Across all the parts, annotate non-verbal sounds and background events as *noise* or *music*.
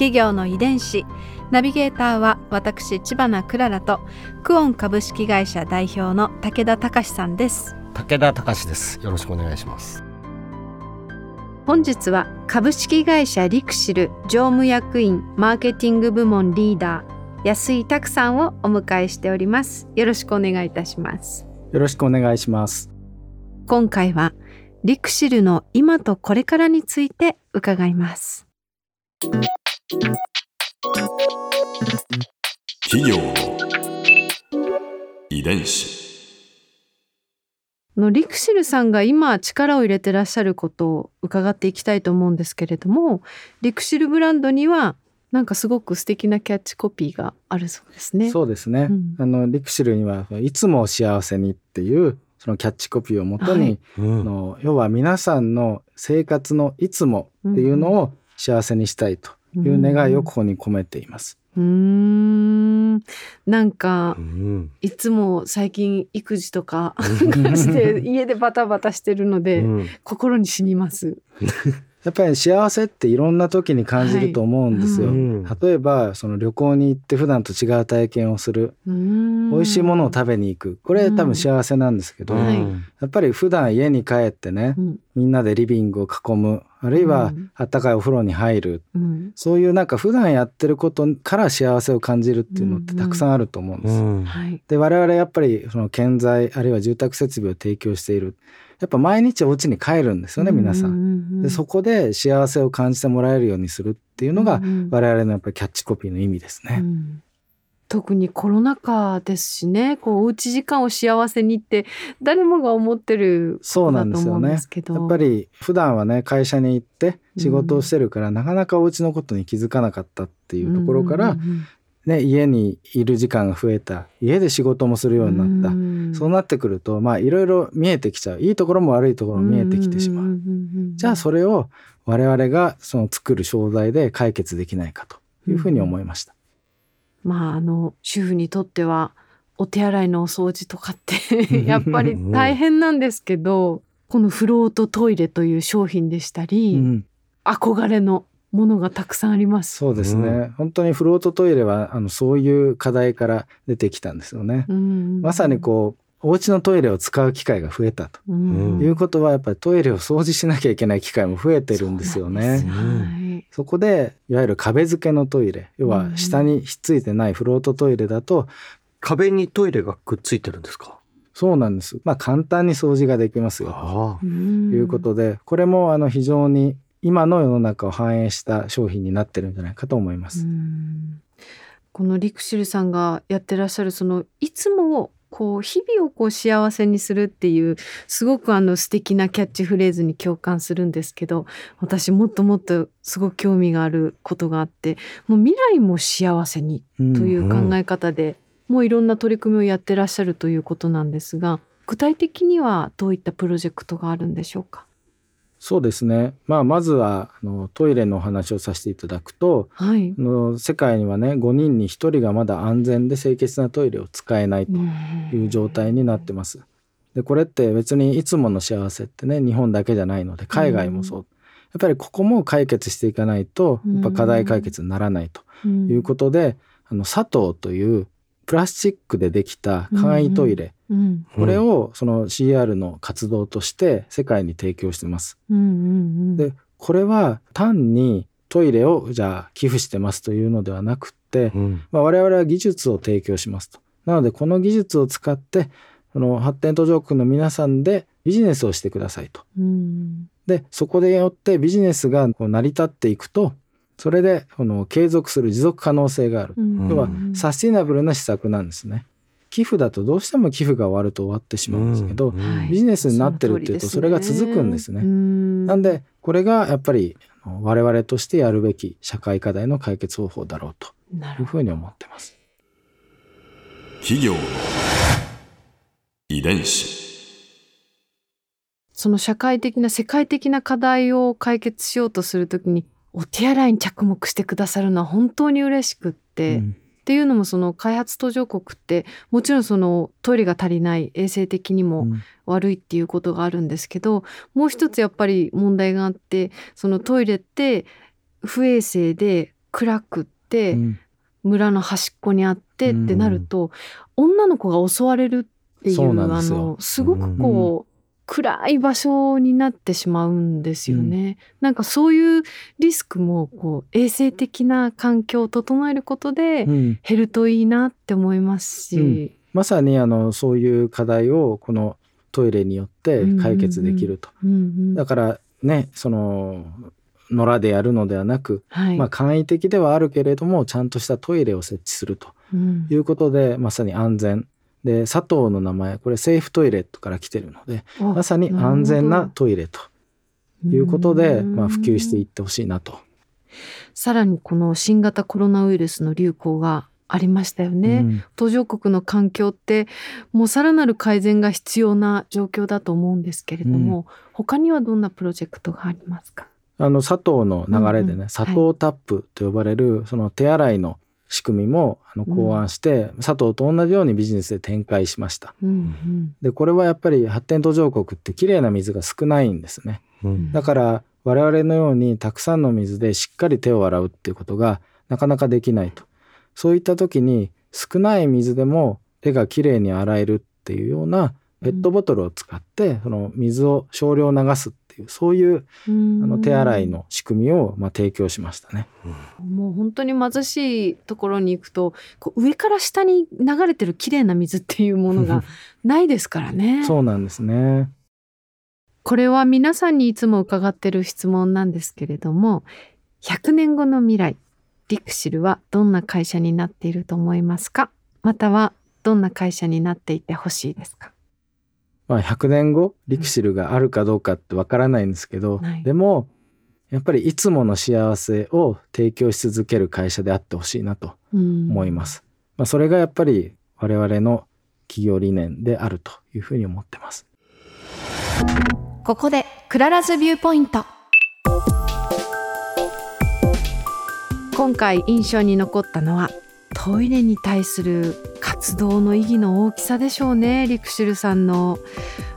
企業の遺伝子。ナビゲーターは私千葉なクララとクオン株式会社代表の武田隆さんです。武田隆です。よろしくお願いします。本日は株式会社リクシル常務役員マーケティング部門リーダー安井拓さんをお迎えしております。よろしくお願いいたします。よろしくお願いします。今回はリクシルの今とこれからについて伺います企業の遺伝子。のリクシルさんが今力を入れてらっしゃることを伺っていきたいと思うんですけれどもリクシルブランドにはなんかすごく素敵なキャッチコピーがあるそうですね。そうですね、うん。あのリクシルにはいつも幸せにっていうそのキャッチコピーをもとに、はい。あの要は皆さんの生活のいつもっていうのを幸せにしたいという願いをここに込めています。うーんなんかうんいつも最近育児とか *laughs* して *laughs* 家でバタバタしてるので、うん心に染みます。*laughs* やっぱり幸せっていろんな時に感じると思うんですよ。はい。うん。例えばその旅行に行って普段と違う体験をする。美味しいものを食べに行く。これ多分幸せなんですけど、はい。やっぱり普段家に帰ってねうん。みんなでリビングを囲むあるいはうん。あったかいお風呂に入る。うん。そういうなんか普段やってることから幸せを感じるっていうのってたくさんあると思うんです。で我々やっぱりその建材あるいは住宅設備を提供しているやっぱ毎日お家に帰るんですよね皆さ。うんんでそこで幸せを感じてもらえるようにするっていうのがうんうん。我々のやっぱりキャッチコピーの意味ですね。うん。特にコロナ禍ですしねこうおうち時間を幸せにって誰もが思ってるそうなんですよね。やっぱり普段はね会社に行って仕事をしてるから、なかなかお家のことに気づかなかったっていうところから、うんうんね、家にいる時間が増えた。家で仕事もするようになった、うん。そうなってくるとまあいろいろ見えてきちゃう。いいところも悪いところも見えてきてしまう。じゃあそれを我々がその作る商材で解決できないかと。いうふうに思いました。まああの主婦にとってはお手洗いのお掃除とかって *laughs* やっぱり大変なんですけどこのフロートトイレという商品でしたり、うん。憧れのものがたくさんあります。そうですね、う本当にフロートトイレはあのそういう課題から出てきたんですよね。うんまさにこうお家のトイレを使う機会が増えたと。うん。いうことはやっぱりトイレを掃除しなきゃいけない機会も増えてるんですよね。はい。そこでいわゆる壁付けのトイレ要は下にひっついてないフロートトイレだと壁にトイレがくっついてるんですか？そうなんです。まあ簡単に掃除ができますよあということでこれもあの非常に今の世の中を反映した商品になってるんじゃないかと思います。うんこのリクシルさんがやってらっしゃるそのいつもこう日々をこう幸せにするっていうすごくあの素敵なキャッチフレーズに共感するんですけど私もっともっとすごく興味があることがあってもう未来も幸せにうんという考え方で、もういろんな取り組みをやってらっしゃるということなんですが具体的にはどういったプロジェクトがあるんでしょうか？そうですね、まあ、まずはあのトイレのお話をさせていただくとはい。あの世界にはね5人に1人がまだ安全で清潔なトイレを使えないという状態になってます。でこれって別にいつもの幸せってね日本だけじゃないので海外もそう、やっぱりここも解決していかないとやっぱ課題解決にならないということで、あの砂糖というプラスチックでできた簡易トイレ、うんうんこれをその CR の活動として世界に提供してます。うんうんうんでこれは単にトイレをじゃあ寄付してますというのではなくって、うんまあ、我々は技術を提供しますと。なのでこの技術を使ってこの発展途上国の皆さんでビジネスをしてくださいと。うんでそこでよってビジネスがこう成り立っていくとそれでこの継続する持続可能性がある。うん要はサスティナブルな施策なんですね。寄付だとどうしても寄付が終わると終わってしまうんですけど、ビジネスになってるっていうとそれが続くんですね。なんでこれがやっぱり我々としてやるべき社会課題の解決方法だろうとなるほいうふうに思ってます。企業の遺伝子。その社会的な世界的な課題を解決しようとするときにお手洗いに着目してくださるのは本当に嬉しくって、うんっていうのもその開発途上国ってもちろんそのトイレが足りない衛生的にもうん。悪いっていうことがあるんですけどもう一つやっぱり問題があってそのトイレって不衛生で暗くって、うん。村の端っこにあってってなると、女の子が襲われるっていうあのすごくこう、暗い場所になってしまうんですよね。なんかそういうリスクもこう衛生的な環境を整えることでうん。減るといいなって思いますし。まさにあのそういう課題をこのトイレによって解決できると。うんうん。だからねその野良でやるのではなく、はい。まあ簡易的ではあるけれどもちゃんとしたトイレを設置するとうん。いうことでまさに安全で佐藤の名前これセーフトイレットから来てるのでおまさに安全なトイレということで、うん。まあ、普及していってほしいなと。さらにこの新型コロナウイルスの流行がありましたよね。うん。途上国の環境ってもうさらなる改善が必要な状況だと思うんですけれども、他にはどんなプロジェクトがありますか？あの佐藤の流れでね、うんうん佐藤タップと呼ばれるその手洗いの仕組みもあの考案して、佐藤と同じようにビジネスで展開しました。うんでこれはやっぱり発展途上国ってきれいな水が少ないんですね。うんだから我々のようにたくさんの水でしっかり手を洗うっていうことがなかなかできないと。そういった時に少ない水でも手がきれいに洗えるっていうようなペットボトルを使ってその水を少量流すっていうそういううんあの手洗いの仕組みをまあ提供しましたね。もう本当に貧しいところに行くとこう上から下に流れてる綺麗な水っていうものが *laughs* ないですからね。そうなんですね。これは皆さんにいつも伺ってる質問なんですけれども100年後の未来リクシルはどんな会社になっていると思いますか？またはどんな会社になっていてほしいですか？まあ100年後リクシルがあるかどうかってわからないんですけど、はいでもやっぱりいつもの幸せを提供し続ける会社であってほしいなと思思いま。す。まあ、それがやっぱり我々の企業理念であるというふうに思ってます。ここで Clara's Viewpoint 今回印象に残ったのはトイレに対する活動の意義の大きさでしょうねリクシルさんの。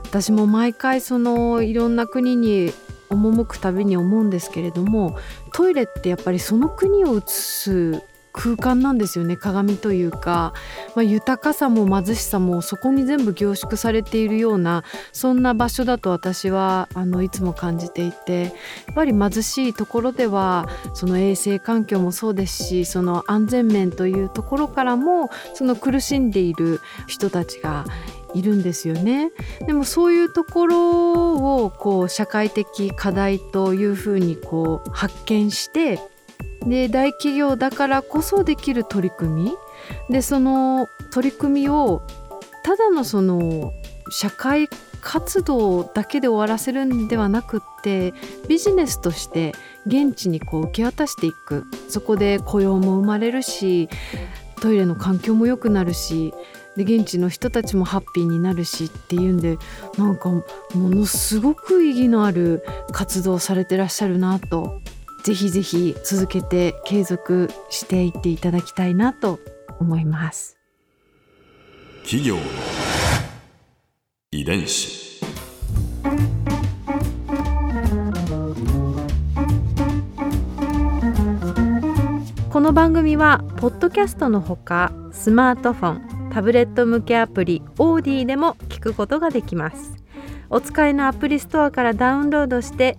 私も毎回そのいろんな国に赴くたびに思うんですけれどもトイレってやっぱりその国を映す空間なんですよね鏡というか、まあ、豊かさも貧しさもそこに全部凝縮されているようなそんな場所だと私はあのいつも感じていて。やっぱり貧しいところではその衛生環境もそうですしその安全面というところからもその苦しんでいる人たちがいるんですよね。でもそういうところをこう社会的課題というふうにこう発見してで大企業だからこそできる取り組み。でその取り組みをただのその社会活動だけで終わらせるんではなくってビジネスとして現地にこう受け渡していく。そこで雇用も生まれるしトイレの環境も良くなるしで現地の人たちもハッピーになるしっていうんでなんかものすごく意義のある活動をされてらっしゃるなとぜひぜひ続けて継続していっていただきたいなと思います。企業の遺伝子この番組はポッドキャストのほかスマートフォンタブレット向けアプリオーディでも聞くことができますお使いのアプリストアからダウンロードして